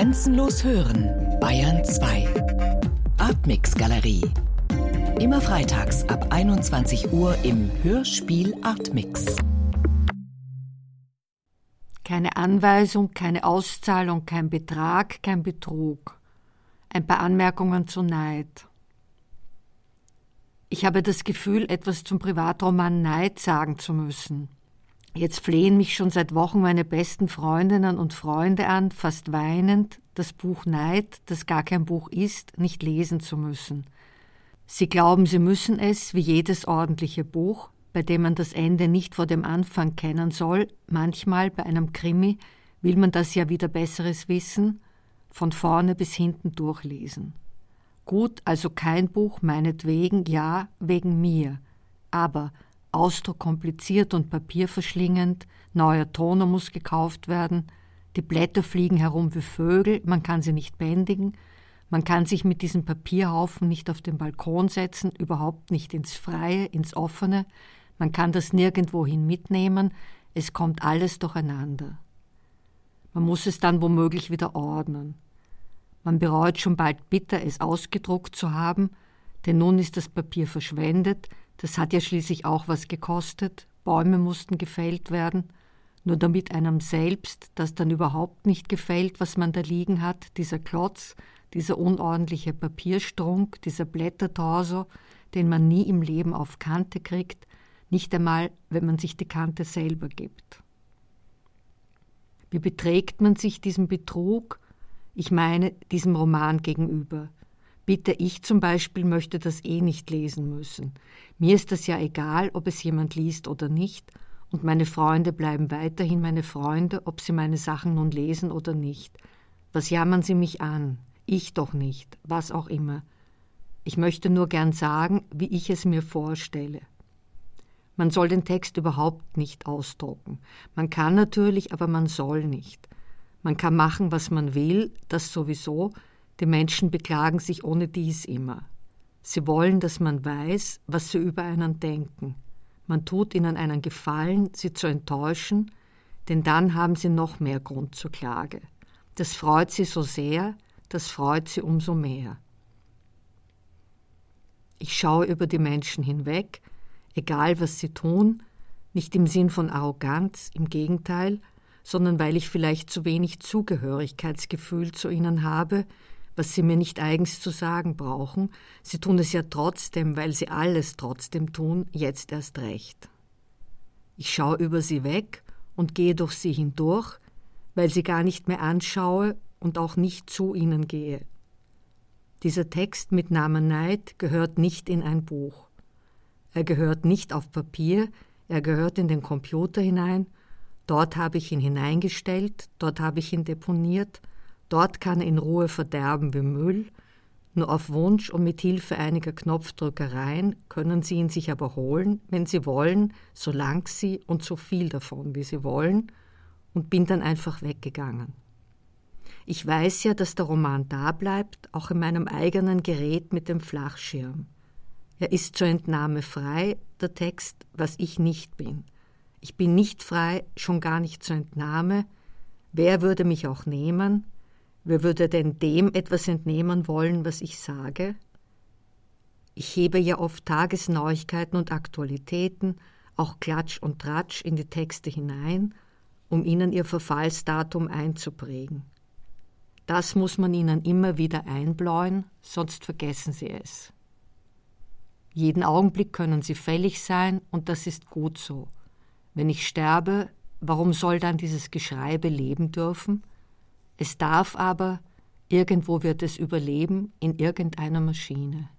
Grenzenlos hören, Bayern 2. Artmix Galerie. Immer freitags ab 21 Uhr im Hörspiel Artmix. Keine Anweisung, keine Auszahlung, kein Betrag, kein Betrug. Ein paar Anmerkungen zu Neid. Ich habe das Gefühl, etwas zum Privatroman Neid sagen zu müssen. Jetzt flehen mich schon seit Wochen meine besten Freundinnen und Freunde an, fast weinend, das Buch Neid, das gar kein Buch ist, nicht lesen zu müssen. Sie glauben, sie müssen es, wie jedes ordentliche Buch, bei dem man das Ende nicht vor dem Anfang kennen soll, manchmal bei einem Krimi will man das ja wieder besseres wissen, von vorne bis hinten durchlesen. Gut, also kein Buch, meinetwegen, ja, wegen mir. Aber Ausdruck kompliziert und papierverschlingend, neuer Toner muss gekauft werden, die Blätter fliegen herum wie Vögel, man kann sie nicht bändigen, man kann sich mit diesem Papierhaufen nicht auf den Balkon setzen, überhaupt nicht ins Freie, ins Offene, man kann das nirgendwohin mitnehmen, es kommt alles durcheinander. Man muss es dann womöglich wieder ordnen. Man bereut schon bald bitter, es ausgedruckt zu haben, denn nun ist das Papier verschwendet, das hat ja schließlich auch was gekostet, Bäume mussten gefällt werden, nur damit einem selbst das dann überhaupt nicht gefällt, was man da liegen hat, dieser Klotz, dieser unordentliche Papierstrunk, dieser Blättertorso, den man nie im Leben auf Kante kriegt, nicht einmal, wenn man sich die Kante selber gibt. Wie beträgt man sich diesem Betrug, ich meine diesem Roman gegenüber? Bitte, ich zum Beispiel möchte das eh nicht lesen müssen. Mir ist das ja egal, ob es jemand liest oder nicht, und meine Freunde bleiben weiterhin meine Freunde, ob sie meine Sachen nun lesen oder nicht. Was jammern sie mich an? Ich doch nicht, was auch immer. Ich möchte nur gern sagen, wie ich es mir vorstelle. Man soll den Text überhaupt nicht ausdrucken. Man kann natürlich, aber man soll nicht. Man kann machen, was man will, das sowieso, die Menschen beklagen sich ohne dies immer. Sie wollen, dass man weiß, was sie über einen denken. Man tut ihnen einen Gefallen, sie zu enttäuschen, denn dann haben sie noch mehr Grund zur Klage. Das freut sie so sehr, das freut sie umso mehr. Ich schaue über die Menschen hinweg, egal was sie tun, nicht im Sinn von Arroganz, im Gegenteil, sondern weil ich vielleicht zu wenig Zugehörigkeitsgefühl zu ihnen habe, was sie mir nicht eigens zu sagen brauchen. Sie tun es ja trotzdem, weil sie alles trotzdem tun, jetzt erst recht. Ich schaue über sie weg und gehe durch sie hindurch, weil sie gar nicht mehr anschaue und auch nicht zu ihnen gehe. Dieser Text mit Namen Neid gehört nicht in ein Buch. Er gehört nicht auf Papier, er gehört in den Computer hinein, dort habe ich ihn hineingestellt, dort habe ich ihn deponiert, Dort kann er in Ruhe verderben wie Müll. Nur auf Wunsch und mit Hilfe einiger Knopfdrückereien können Sie ihn sich aber holen, wenn Sie wollen, so lang Sie und so viel davon, wie Sie wollen, und bin dann einfach weggegangen. Ich weiß ja, dass der Roman da bleibt, auch in meinem eigenen Gerät mit dem Flachschirm. Er ist zur Entnahme frei, der Text, was ich nicht bin. Ich bin nicht frei, schon gar nicht zur Entnahme. Wer würde mich auch nehmen? Wer würde denn dem etwas entnehmen wollen, was ich sage? Ich hebe ja oft Tagesneuigkeiten und Aktualitäten, auch Klatsch und Tratsch in die Texte hinein, um ihnen ihr Verfallsdatum einzuprägen. Das muss man ihnen immer wieder einbläuen, sonst vergessen sie es. Jeden Augenblick können sie fällig sein, und das ist gut so. Wenn ich sterbe, warum soll dann dieses Geschreibe leben dürfen? Es darf aber, irgendwo wird es überleben, in irgendeiner Maschine.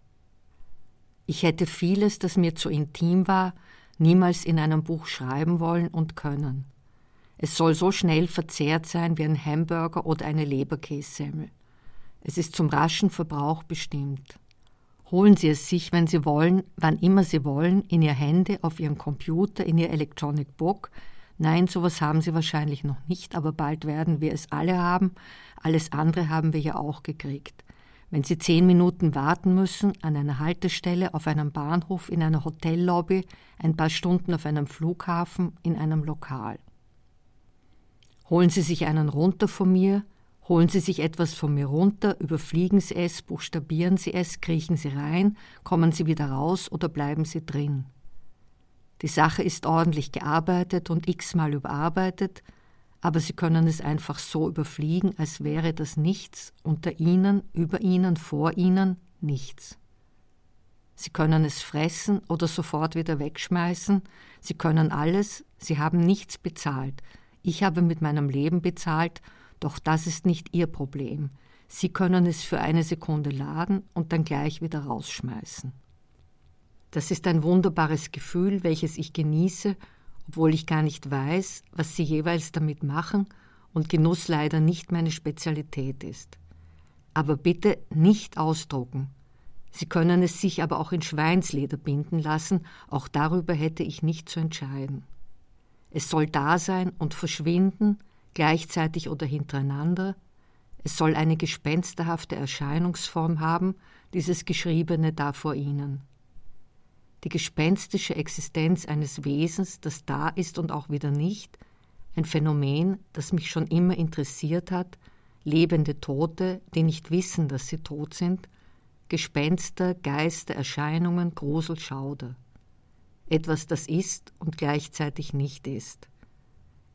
Ich hätte vieles, das mir zu intim war, niemals in einem Buch schreiben wollen und können. Es soll so schnell verzehrt sein wie ein Hamburger oder eine Leberkässemmel. Es ist zum raschen Verbrauch bestimmt. Holen Sie es sich, wenn Sie wollen, wann immer Sie wollen, in Ihr Handy, auf Ihren Computer, in Ihr Electronic Book, Nein, sowas haben sie wahrscheinlich noch nicht, aber bald werden wir es alle haben. Alles andere haben wir ja auch gekriegt. Wenn Sie zehn Minuten warten müssen, an einer Haltestelle, auf einem Bahnhof, in einer Hotellobby, ein paar Stunden auf einem Flughafen, in einem Lokal. Holen Sie sich einen runter von mir, Holen Sie sich etwas von mir runter, überfliegen Sie es, buchstabieren Sie es, kriechen Sie rein, kommen Sie wieder raus oder bleiben Sie drin. Die Sache ist ordentlich gearbeitet und x-mal überarbeitet, aber Sie können es einfach so überfliegen, als wäre das nichts, unter Ihnen, über Ihnen, vor Ihnen nichts. Sie können es fressen oder sofort wieder wegschmeißen, Sie können alles, Sie haben nichts bezahlt. Ich habe mit meinem Leben bezahlt, doch das ist nicht Ihr Problem. Sie können es für eine Sekunde laden und dann gleich wieder rausschmeißen. Das ist ein wunderbares Gefühl, welches ich genieße, obwohl ich gar nicht weiß, was sie jeweils damit machen und Genuss leider nicht meine Spezialität ist. Aber bitte nicht ausdrucken. Sie können es sich aber auch in Schweinsleder binden lassen, auch darüber hätte ich nicht zu entscheiden. Es soll da sein und verschwinden, gleichzeitig oder hintereinander. Es soll eine gespensterhafte Erscheinungsform haben, dieses Geschriebene da vor Ihnen die gespenstische Existenz eines Wesens, das da ist und auch wieder nicht, ein Phänomen, das mich schon immer interessiert hat, lebende Tote, die nicht wissen, dass sie tot sind, Gespenster, Geister, Erscheinungen, Grusel, Schauder. Etwas, das ist und gleichzeitig nicht ist.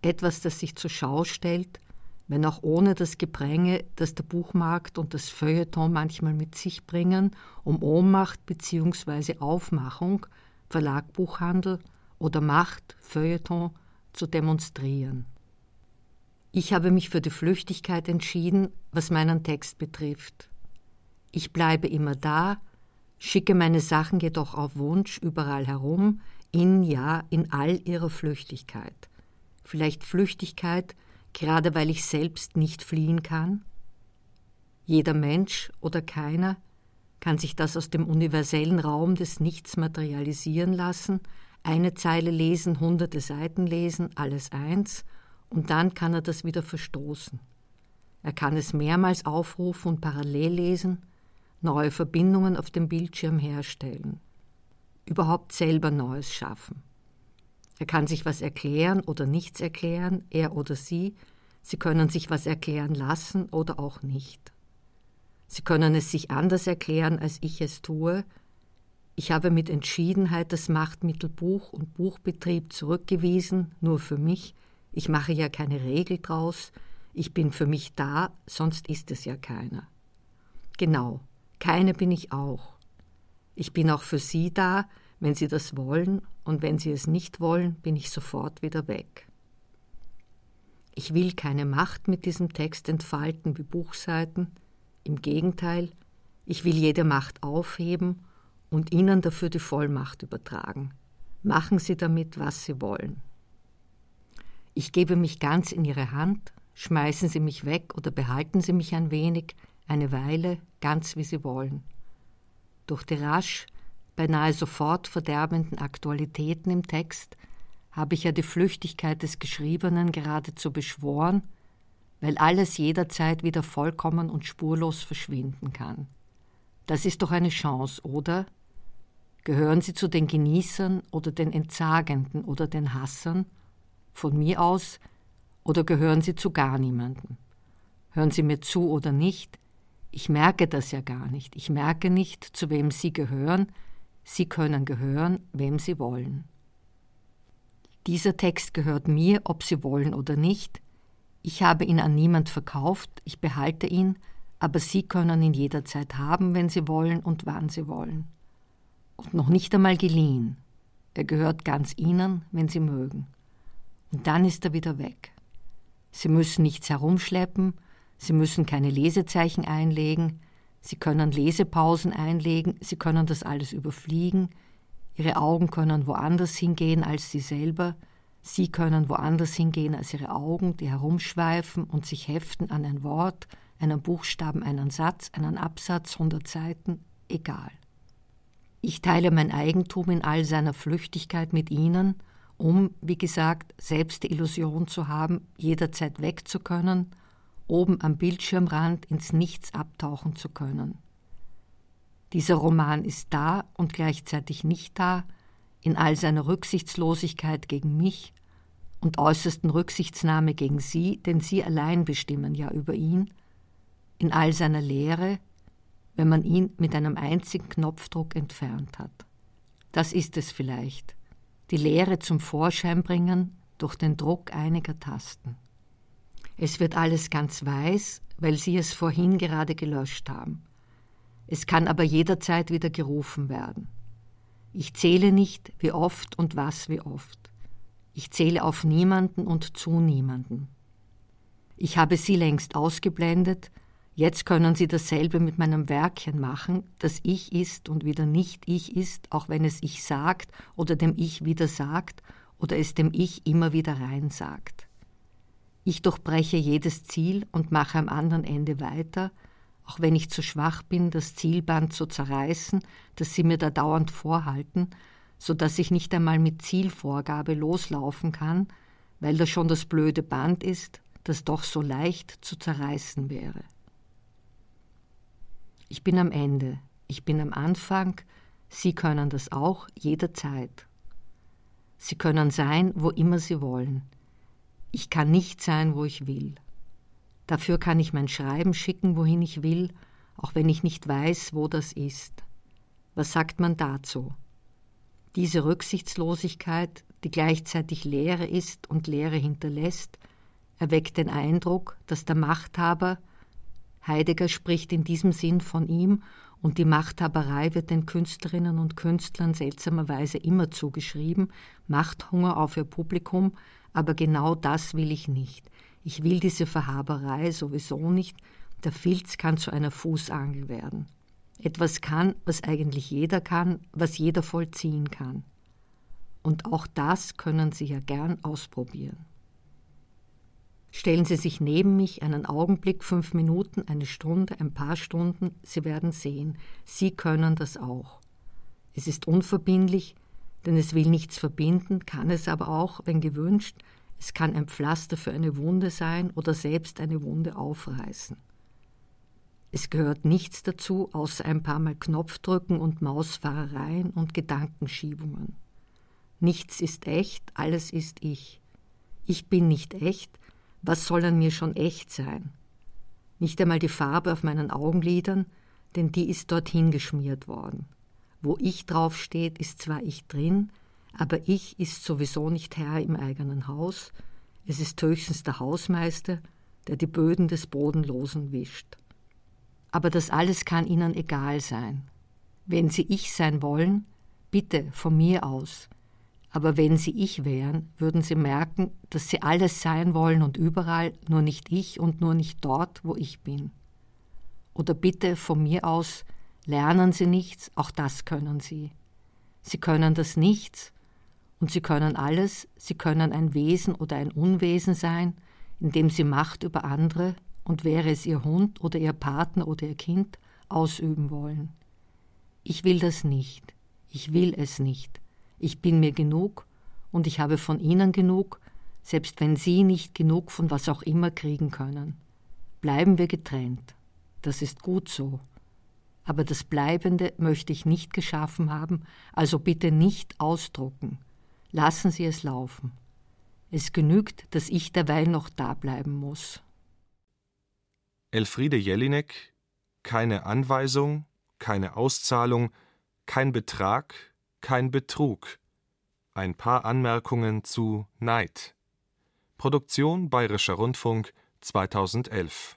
Etwas, das sich zur Schau stellt, wenn auch ohne das Gepränge, das der Buchmarkt und das Feuilleton manchmal mit sich bringen, um Ohnmacht bzw. Aufmachung, Verlag Buchhandel oder Macht, Feuilleton zu demonstrieren. Ich habe mich für die Flüchtigkeit entschieden, was meinen Text betrifft. Ich bleibe immer da, schicke meine Sachen jedoch auf Wunsch überall herum, in ja, in all ihrer Flüchtigkeit. Vielleicht Flüchtigkeit, gerade weil ich selbst nicht fliehen kann? Jeder Mensch oder keiner kann sich das aus dem universellen Raum des Nichts materialisieren lassen, eine Zeile lesen, hunderte Seiten lesen, alles eins, und dann kann er das wieder verstoßen. Er kann es mehrmals aufrufen und parallel lesen, neue Verbindungen auf dem Bildschirm herstellen, überhaupt selber Neues schaffen. Er kann sich was erklären oder nichts erklären, er oder sie. Sie können sich was erklären lassen oder auch nicht. Sie können es sich anders erklären, als ich es tue. Ich habe mit Entschiedenheit das Machtmittel Buch und Buchbetrieb zurückgewiesen, nur für mich. Ich mache ja keine Regel draus. Ich bin für mich da, sonst ist es ja keiner. Genau, keine bin ich auch. Ich bin auch für Sie da, wenn Sie das wollen, und wenn Sie es nicht wollen, bin ich sofort wieder weg. Ich will keine Macht mit diesem Text entfalten wie Buchseiten, im Gegenteil, ich will jede Macht aufheben und Ihnen dafür die Vollmacht übertragen. Machen Sie damit, was Sie wollen. Ich gebe mich ganz in Ihre Hand, schmeißen Sie mich weg oder behalten Sie mich ein wenig, eine Weile, ganz wie Sie wollen. Durch die rasch beinahe sofort verderbenden Aktualitäten im Text habe ich ja die Flüchtigkeit des Geschriebenen geradezu beschworen, weil alles jederzeit wieder vollkommen und spurlos verschwinden kann. Das ist doch eine Chance, oder? Gehören Sie zu den Genießern oder den Entsagenden oder den Hassern? Von mir aus? Oder gehören Sie zu gar niemandem? Hören Sie mir zu oder nicht? Ich merke das ja gar nicht. Ich merke nicht, zu wem Sie gehören, Sie können gehören, wem Sie wollen. Dieser Text gehört mir, ob Sie wollen oder nicht. Ich habe ihn an niemand verkauft, ich behalte ihn, aber Sie können ihn jederzeit haben, wenn Sie wollen und wann Sie wollen. Und noch nicht einmal geliehen. Er gehört ganz Ihnen, wenn Sie mögen. Und dann ist er wieder weg. Sie müssen nichts herumschleppen, Sie müssen keine Lesezeichen einlegen, Sie können Lesepausen einlegen, Sie können das alles überfliegen, Ihre Augen können woanders hingehen als Sie selber, Sie können woanders hingehen als Ihre Augen, die herumschweifen und sich heften an ein Wort, einen Buchstaben, einen Satz, einen Absatz, 100 Seiten, egal. Ich teile mein Eigentum in all seiner Flüchtigkeit mit Ihnen, um, wie gesagt, selbst die Illusion zu haben, jederzeit weg zu können oben am Bildschirmrand ins Nichts abtauchen zu können. Dieser Roman ist da und gleichzeitig nicht da, in all seiner Rücksichtslosigkeit gegen mich, und äußersten Rücksichtsnahme gegen Sie, denn Sie allein bestimmen ja über ihn, in all seiner Leere, wenn man ihn mit einem einzigen Knopfdruck entfernt hat. Das ist es vielleicht, die Leere zum Vorschein bringen durch den Druck einiger Tasten. Es wird alles ganz weiß, weil Sie es vorhin gerade gelöscht haben. Es kann aber jederzeit wieder gerufen werden. Ich zähle nicht, wie oft und was wie oft. Ich zähle auf niemanden und zu niemanden. Ich habe Sie längst ausgeblendet, jetzt können Sie dasselbe mit meinem Werkchen machen, das Ich ist und wieder nicht Ich ist, auch wenn es Ich sagt oder dem Ich wieder sagt oder es dem Ich immer wieder rein sagt. Ich durchbreche jedes Ziel und mache am anderen Ende weiter, auch wenn ich zu schwach bin, das Zielband zu zerreißen, das sie mir da dauernd vorhalten, so dass ich nicht einmal mit Zielvorgabe loslaufen kann, weil das schon das blöde Band ist, das doch so leicht zu zerreißen wäre. Ich bin am Ende, ich bin am Anfang, Sie können das auch jederzeit. Sie können sein, wo immer Sie wollen. Ich kann nicht sein, wo ich will. Dafür kann ich mein Schreiben schicken, wohin ich will, auch wenn ich nicht weiß, wo das ist. Was sagt man dazu? Diese Rücksichtslosigkeit, die gleichzeitig Leere ist und Leere hinterlässt, erweckt den Eindruck, dass der Machthaber, Heidegger spricht in diesem Sinn von ihm, und die Machthaberei wird den Künstlerinnen und Künstlern seltsamerweise immer zugeschrieben, Machthunger auf ihr Publikum, aber genau das will ich nicht. Ich will diese Verhaberei sowieso nicht. Der Filz kann zu einer Fußangel werden. Etwas kann, was eigentlich jeder kann, was jeder vollziehen kann. Und auch das können Sie ja gern ausprobieren. Stellen Sie sich neben mich einen Augenblick, fünf Minuten, eine Stunde, ein paar Stunden, Sie werden sehen, Sie können das auch. Es ist unverbindlich, denn es will nichts verbinden, kann es aber auch, wenn gewünscht, es kann ein Pflaster für eine Wunde sein oder selbst eine Wunde aufreißen. Es gehört nichts dazu, außer ein paar Mal Knopfdrücken und Mausfahrereien und Gedankenschiebungen. Nichts ist echt, alles ist ich. Ich bin nicht echt, was soll an mir schon echt sein? Nicht einmal die Farbe auf meinen Augenlidern, denn die ist dorthin geschmiert worden. Wo ich draufsteht, ist zwar ich drin, aber ich ist sowieso nicht Herr im eigenen Haus, es ist höchstens der Hausmeister, der die Böden des Bodenlosen wischt. Aber das alles kann Ihnen egal sein. Wenn Sie ich sein wollen, bitte von mir aus. Aber wenn Sie ich wären, würden Sie merken, dass Sie alles sein wollen und überall, nur nicht ich und nur nicht dort, wo ich bin. Oder bitte von mir aus, Lernen Sie nichts, auch das können Sie. Sie können das Nichts und Sie können alles, Sie können ein Wesen oder ein Unwesen sein, indem Sie Macht über andere und wäre es Ihr Hund oder Ihr Partner oder Ihr Kind ausüben wollen. Ich will das nicht, ich will es nicht, ich bin mir genug und ich habe von Ihnen genug, selbst wenn Sie nicht genug von was auch immer kriegen können. Bleiben wir getrennt, das ist gut so aber das Bleibende möchte ich nicht geschaffen haben, also bitte nicht ausdrucken. Lassen Sie es laufen. Es genügt, dass ich derweil noch da bleiben muss. Elfriede Jelinek Keine Anweisung, keine Auszahlung, kein Betrag, kein Betrug. Ein paar Anmerkungen zu Neid. Produktion Bayerischer Rundfunk 2011